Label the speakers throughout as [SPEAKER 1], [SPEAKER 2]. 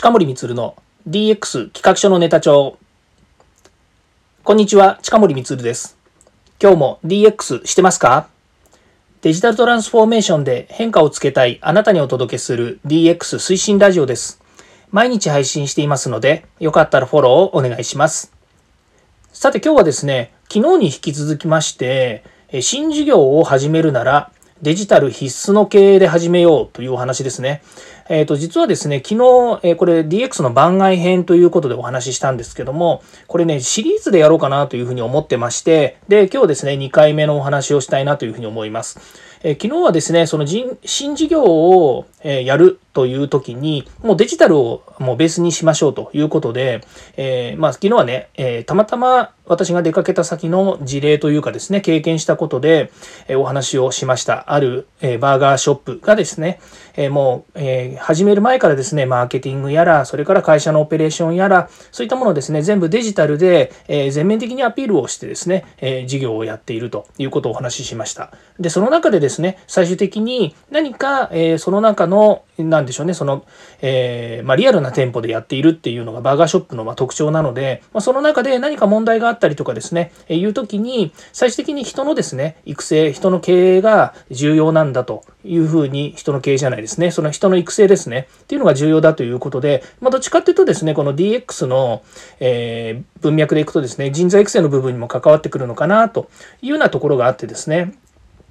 [SPEAKER 1] 近森光の DX 企画書のネタ帳。こんにちは、近森光です。今日も DX してますか？デジタルトランスフォーメーションで変化をつけたいあなたにお届けする DX 推進ラジオです。毎日配信していますので、よかったらフォローをお願いします。さて今日はですね、昨日に引き続きまして、新事業を始めるならデジタル必須の経営で始めようというお話ですね。えっ、ー、と、実はですね、昨日、えー、これ DX の番外編ということでお話ししたんですけども、これね、シリーズでやろうかなというふうに思ってまして、で、今日ですね、2回目のお話をしたいなというふうに思います。えー、昨日はですね、その新事業をえやるという時に、もうデジタルをもうベースにしましょうということで、え、まあ昨日はね、え、たまたま私が出かけた先の事例というかですね、経験したことで、え、お話をしました。ある、えバーガーショップがですね、えもう、え始める前からですね、マーケティングやら、それから会社のオペレーションやら、そういったものをですね、全部デジタルで、え全面的にアピールをしてですね、え事業をやっているということをお話ししました。で、その中でですね、最終的に何か、えその中の、なんでしょうね、その、えまあ、リアルな店舗でやっているっていうのがバーガーショップのま特徴なので、まあ、その中で何か問題があったりとかですね、えいう時に、最終的に人のですね、育成、人の経営が重要なんだというふうに、人の経営じゃないですね、その人の育成ですね、っていうのが重要だということで、まあ、どっちかっていうとですね、この DX の、えー、文脈でいくとですね、人材育成の部分にも関わってくるのかなというようなところがあってですね、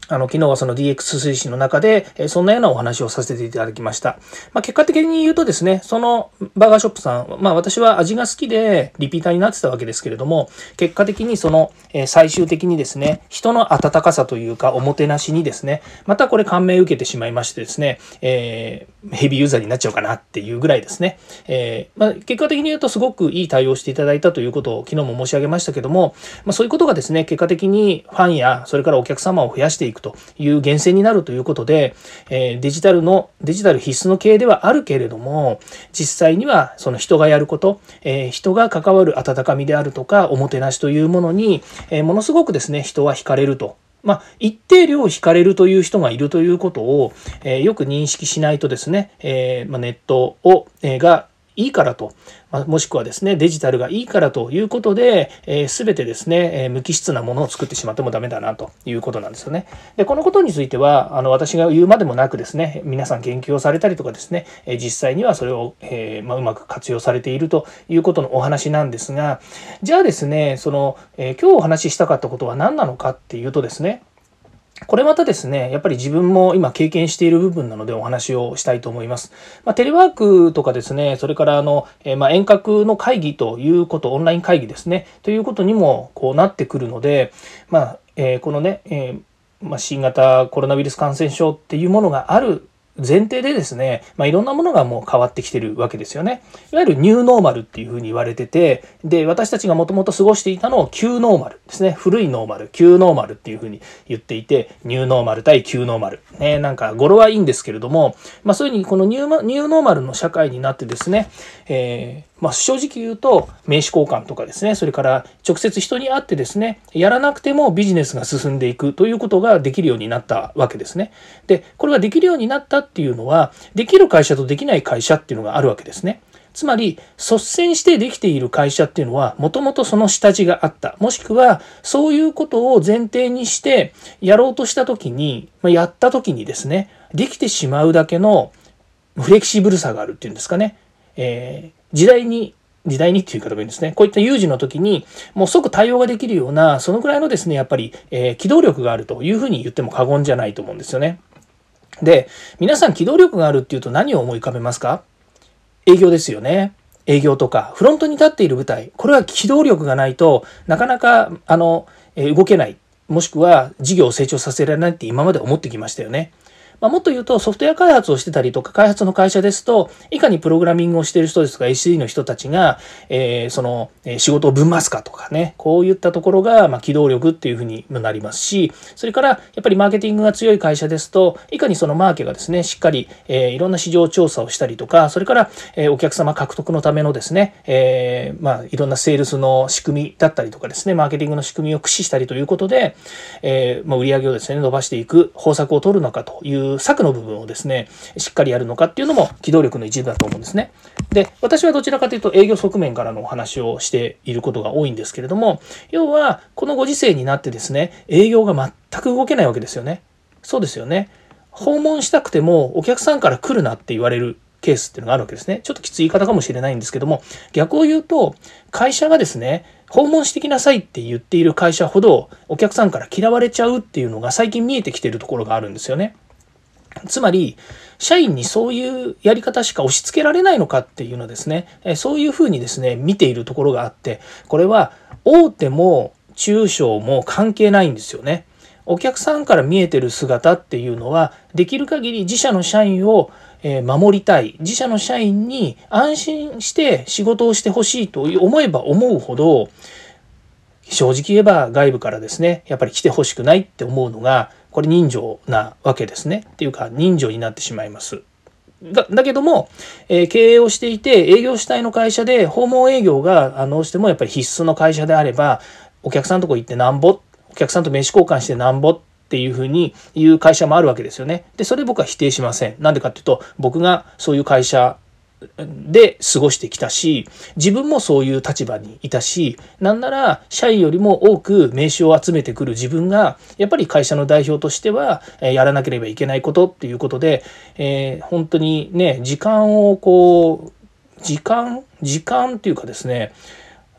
[SPEAKER 1] あの、昨日はその DX 推進の中で、えそんなようなお話をさせていただきました。まあ、結果的に言うとですね、そのバーガーショップさん、まあ、私は味が好きでリピーターになってたわけですけれども、結果的にその、え最終的にですね、人の温かさというか、おもてなしにですね、またこれ感銘受けてしまいましてですね、えー、ヘビーユーザーになっちゃうかなっていうぐらいですね、えー、まあ、結果的に言うとすごくいい対応していただいたということを昨日も申し上げましたけども、ま、そういうことがですね、結果的にファンや、それからお客様を増やしていくという源泉になるということで、えデジタルの、デジタル必須の経営ではあるけれども、実際にはその人がやること、え人が関わる温かみであるとか、おもてなしというものに、えものすごくですね、人は惹かれると。まあ、一定量惹かれるという人がいるということを、えー、よく認識しないとですね、えーまあ、ネットを、えー、がいいからと、まもしくはですね、デジタルがいいからということで、えー、全てですね、え、無機質なものを作ってしまってもダメだなということなんですよね。で、このことについては、あの、私が言うまでもなくですね、皆さん研究をされたりとかですね、え、実際にはそれを、えーまあ、うまく活用されているということのお話なんですが、じゃあですね、その、え今日お話ししたかったことは何なのかっていうとですね、これまたですね、やっぱり自分も今経験している部分なのでお話をしたいと思います。まあ、テレワークとかですね、それからあの、えー、ま遠隔の会議ということ、オンライン会議ですね、ということにもこうなってくるので、まあ、えー、このね、えーまあ、新型コロナウイルス感染症っていうものがある前提でですね、まあ、いろんなものがもう変わってきてるわけですよね。いわゆるニューノーマルっていうふうに言われてて、で、私たちがもともと過ごしていたのを旧ノーマルですね。古いノーマル、旧ノーマルっていうふうに言っていて、ニューノーマル対旧ノーマル。ね、なんか語呂はいいんですけれども、まあそういうふうにこのニューニューノーマルの社会になってですね、えーまあ、正直言うと名刺交換とかですねそれから直接人に会ってですねやらなくてもビジネスが進んでいくということができるようになったわけですね。でこれができるようになったっていうのはできる会社とできない会社っていうのがあるわけですね。つまり率先してできている会社っていうのはもともとその下地があったもしくはそういうことを前提にしてやろうとした時にやった時にですねできてしまうだけのフレキシブルさがあるっていうんですかね。えー時代に時代にっていう言い方もいいんですね。こういった有事の時に、もう即対応ができるような、そのぐらいのですね、やっぱり、えー、機動力があるというふうに言っても過言じゃないと思うんですよね。で、皆さん機動力があるっていうと何を思い浮かべますか？営業ですよね。営業とか、フロントに立っている舞台。これは機動力がないとなかなか、あの、え動けない。もしくは事業を成長させられないって今まで思ってきましたよね。まあ、もっと言うとソフトウェア開発をしてたりとか開発の会社ですといかにプログラミングをしている人ですとか SE の人たちが、えー、その仕事を分回すかとかねこういったところがまあ機動力っていうふうにもなりますしそれからやっぱりマーケティングが強い会社ですといかにそのマーケがですねしっかり、えー、いろんな市場調査をしたりとかそれから、えー、お客様獲得のためのですね、えー、まあいろんなセールスの仕組みだったりとかですねマーケティングの仕組みを駆使したりということで、えーまあ、売り上げをですね伸ばしていく方策を取るのかという策の部分をですね、しっかりやるのかっていうのも機動力の一部だと思うんですね。で、私はどちらかというと営業側面からのお話をしていることが多いんですけれども、要はこのご時世になってですね、営業が全く動けないわけですよね。そうですよね。訪問したくてもお客さんから来るなって言われるケースっていうのがあるわけですね。ちょっときつい言い方かもしれないんですけども、逆を言うと、会社がですね、訪問してきなさいって言っている会社ほどお客さんから嫌われちゃうっていうのが最近見えてきてるところがあるんですよね。つまり、社員にそういうやり方しか押し付けられないのかっていうのですね、そういうふうにですね、見ているところがあって、これは大手も中小も関係ないんですよね。お客さんから見えてる姿っていうのは、できる限り自社の社員を守りたい。自社の社員に安心して仕事をしてほしいと思えば思うほど、正直言えば外部からですね、やっぱり来てほしくないって思うのが、これ人情なわけですね。っていうか人情になってしまいます。だだけども、えー、経営をしていて営業主体の会社で訪問営業がどうしてもやっぱり必須の会社であればお客さんとこ行ってなんぼお客さんと名刺交換してなんぼっていうふうに言う会社もあるわけですよね。で、それ僕は否定しません。なんでかっていうと、僕がそういう会社で過ごしてきたし、自分もそういう立場にいたし、なんなら社員よりも多く名刺を集めてくる自分が、やっぱり会社の代表としては、やらなければいけないことっていうことで、えー、本当にね、時間をこう、時間時間っていうかですね、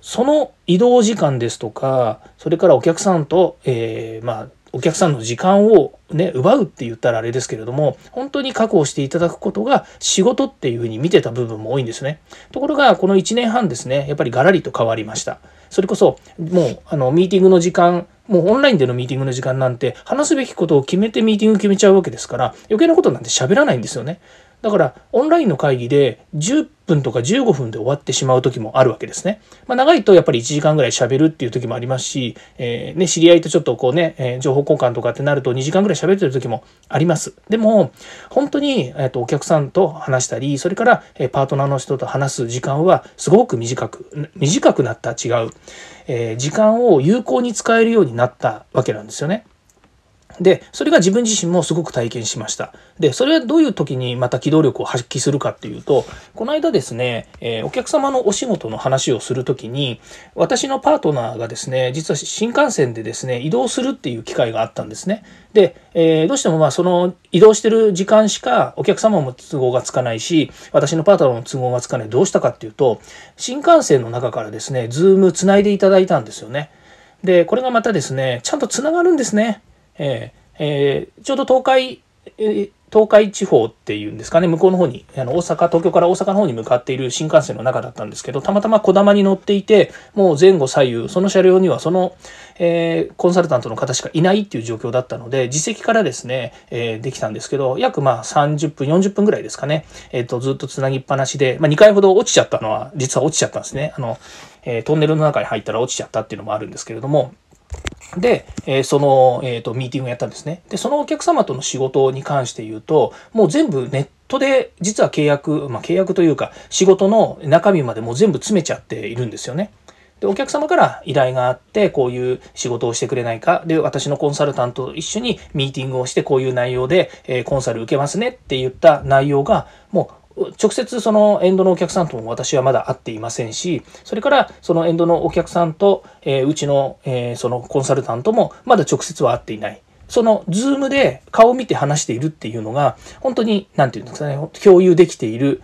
[SPEAKER 1] その移動時間ですとか、それからお客さんと、えー、まあ、お客さんの時間をね、奪うって言ったらあれですけれども、本当に確保していただくことが仕事っていうふうに見てた部分も多いんですね。ところが、この1年半ですね、やっぱりガラリと変わりました。それこそ、もう、あの、ミーティングの時間、もうオンラインでのミーティングの時間なんて、話すべきことを決めてミーティング決めちゃうわけですから、余計なことなんて喋らないんですよね。だから、オンラインの会議で10分とか15分で終わってしまう時もあるわけですね。まあ、長いとやっぱり1時間ぐらい喋るっていう時もありますし、えー、ね、知り合いとちょっとこうね、えー、情報交換とかってなると2時間ぐらい喋ってる時もあります。でも、本当に、えー、とお客さんと話したり、それから、えパートナーの人と話す時間はすごく短く、短くなった違う、え時間を有効に使えるようになったわけなんですよね。で、それが自分自身もすごく体験しました。で、それはどういう時にまた機動力を発揮するかっていうと、この間ですね、えー、お客様のお仕事の話をする時に、私のパートナーがですね、実は新幹線でですね、移動するっていう機会があったんですね。で、えー、どうしてもまあその移動してる時間しかお客様も都合がつかないし、私のパートナーも都合がつかない。どうしたかっていうと、新幹線の中からですね、ズームつないでいただいたんですよね。で、これがまたですね、ちゃんとつながるんですね。えーえー、ちょうど東海、え、東海地方っていうんですかね、向こうの方に、あの、大阪、東京から大阪の方に向かっている新幹線の中だったんですけど、たまたま小玉に乗っていて、もう前後左右、その車両にはその、えー、コンサルタントの方しかいないっていう状況だったので、実績からですね、えー、できたんですけど、約まあ30分、40分ぐらいですかね、えっ、ー、と、ずっとつなぎっぱなしで、まあ2回ほど落ちちゃったのは、実は落ちちゃったんですね。あの、えトンネルの中に入ったら落ちちゃったっていうのもあるんですけれども、で、えー、その、えーと、ミーティングやったんですね。で、そのお客様との仕事に関して言うと、もう全部ネットで実は契約、まあ、契約というか仕事の中身までもう全部詰めちゃっているんですよね。で、お客様から依頼があって、こういう仕事をしてくれないか。で、私のコンサルタントと一緒にミーティングをして、こういう内容で、えー、コンサル受けますねって言った内容が、もう直接そのエンドのお客さんとも私はまだ会っていませんし、それからそのエンドのお客さんと、えー、うちの、えー、そのコンサルタントもまだ直接は会っていない。そのズームで顔を見て話しているっていうのが、本当に、なんていうんですかね、共有できている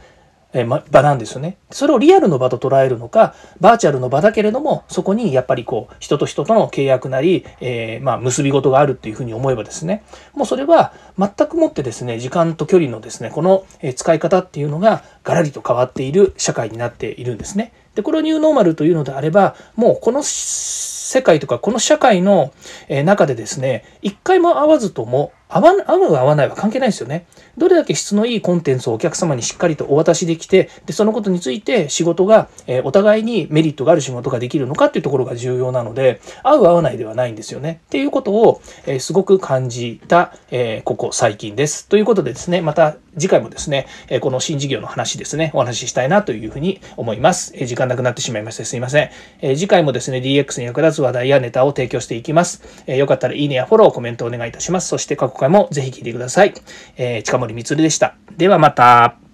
[SPEAKER 1] え場なんですよね。それをリアルの場と捉えるのか、バーチャルの場だけれども、そこにやっぱりこう、人と人との契約なり、えー、まあ、結び事があるっていうふうに思えばですね、もうそれは全くもってですね、時間と距離のですね、この使い方っていうのがガラリと変わっている社会になっているんですね。で、これをニューノーマルというのであれば、もうこの世界とかこの社会の中でですね、一回も会わずとも合わ合う合わないは関係ないですよね。どれだけ質のいいコンテンツをお客様にしっかりとお渡しできて、で、そのことについて仕事が、えー、お互いにメリットがある仕事ができるのかっていうところが重要なので、合う合わないではないんですよね。っていうことを、えー、すごく感じた、えー、ここ最近です。ということでですね、また次回もですね、えこの新事業の話ですね、お話ししたいなというふうに思います。え時間なくなってしまいましてすいません。え次回もですね、DX に役立つ話題やネタを提供していきます。えよかったらいいねやフォロー、コメントお願いいたします。そして過去回もぜひ聴いてください。えー、近森光でした。ではまた。